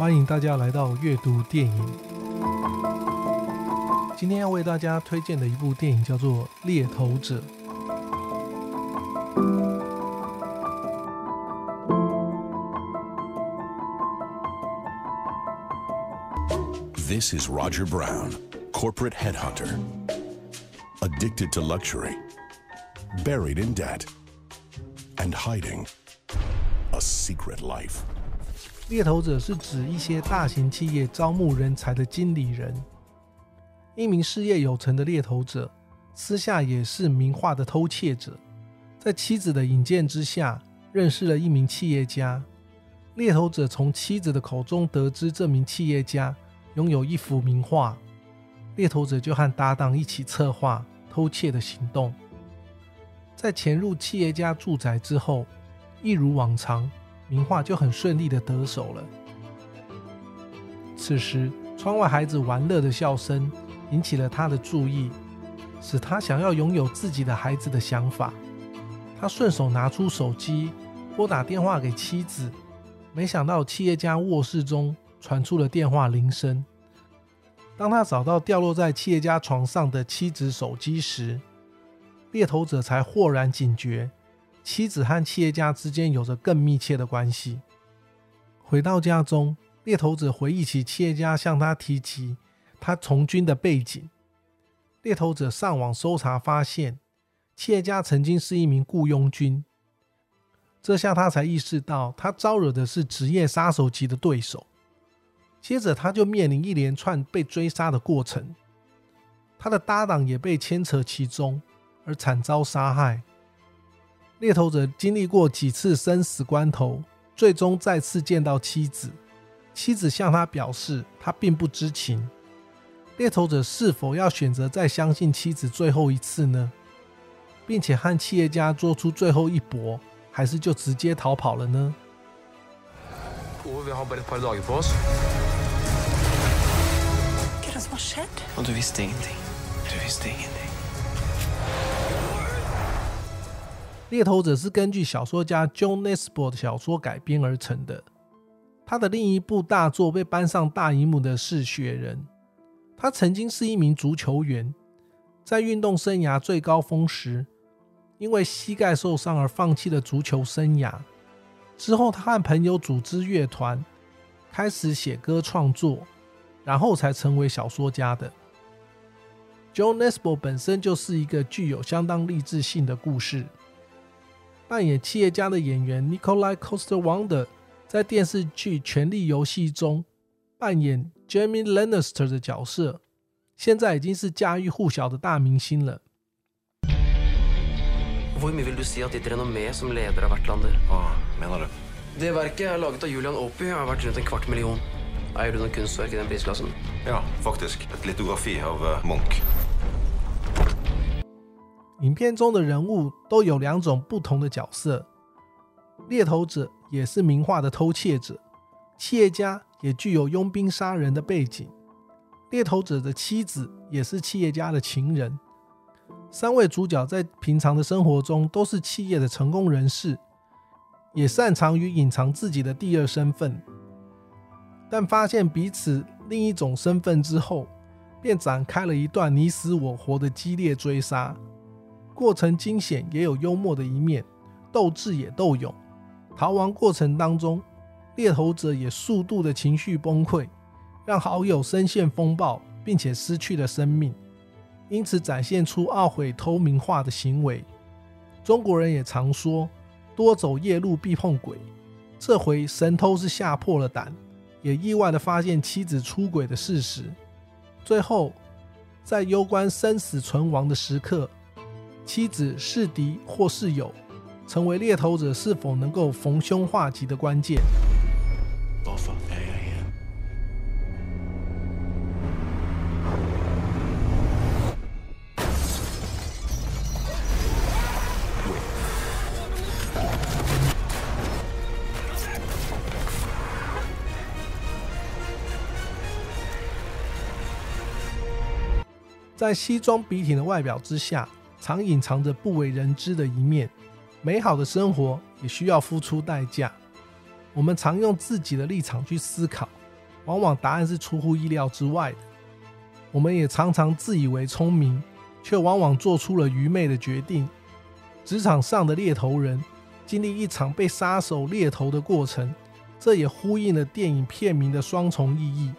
欢迎大家来到阅读电影。今天要为大家推荐的一部电影叫做《猎头者》。This is Roger Brown, corporate headhunter, addicted to luxury, buried in debt, and hiding a secret life. 猎头者是指一些大型企业招募人才的经理人。一名事业有成的猎头者，私下也是名画的偷窃者。在妻子的引荐之下，认识了一名企业家。猎头者从妻子的口中得知，这名企业家。拥有一幅名画，猎头者就和搭档一起策划偷窃的行动。在潜入企业家住宅之后，一如往常，名画就很顺利的得手了。此时，窗外孩子玩乐的笑声引起了他的注意，使他想要拥有自己的孩子的想法。他顺手拿出手机，拨打电话给妻子，没想到企业家卧室中。传出了电话铃声。当他找到掉落在企业家床上的妻子手机时，猎头者才豁然警觉，妻子和企业家之间有着更密切的关系。回到家中，猎头者回忆起企业家向他提及他从军的背景。猎头者上网搜查，发现企业家曾经是一名雇佣军。这下他才意识到，他招惹的是职业杀手级的对手。接着，他就面临一连串被追杀的过程，他的搭档也被牵扯其中，而惨遭杀害。猎头者经历过几次生死关头，最终再次见到妻子。妻子向他表示，他并不知情。猎头者是否要选择再相信妻子最后一次呢？并且和企业家做出最后一搏，还是就直接逃跑了呢？猎头者是根据小说家 John Nesbo 的小说改编而成的。他的另一部大作被搬上大荧幕的是《雪人》。他曾经是一名足球员，在运动生涯最高峰时，因为膝盖受伤而放弃了足球生涯。之后，他和朋友组织乐团，开始写歌创作。然后才成为小说家的。John Nesbo 本身就是一个具有相当励志性的故事。扮演企业家的演员 Nikolai c o s t e r w a n d e r 在电视剧《权力游戏》中扮演 Jaime Lannister 的角色，现在已经是家喻户晓的大明星了。影片中的人物都有两种不同的角色，猎头者也是名画的偷窃者，企业家也具有佣兵杀人的背景，猎头者的妻子也是企业家的情人。三位主角在平常的生活中都是企业的成功人士，也擅长于隐藏自己的第二身份。但发现彼此另一种身份之后，便展开了一段你死我活的激烈追杀，过程惊险也有幽默的一面，斗智也斗勇。逃亡过程当中，猎头者也数度的情绪崩溃，让好友深陷风暴，并且失去了生命，因此展现出懊悔偷名化的行为。中国人也常说，多走夜路必碰鬼，这回神偷是吓破了胆。也意外的发现妻子出轨的事实，最后在攸关生死存亡的时刻，妻子是敌或是友，成为猎头者是否能够逢凶化吉的关键。在西装笔挺的外表之下，常隐藏着不为人知的一面。美好的生活也需要付出代价。我们常用自己的立场去思考，往往答案是出乎意料之外的。我们也常常自以为聪明，却往往做出了愚昧的决定。职场上的猎头人经历一场被杀手猎头的过程，这也呼应了电影片名的双重意义。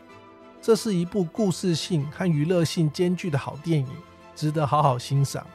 这是一部故事性和娱乐性兼具的好电影，值得好好欣赏。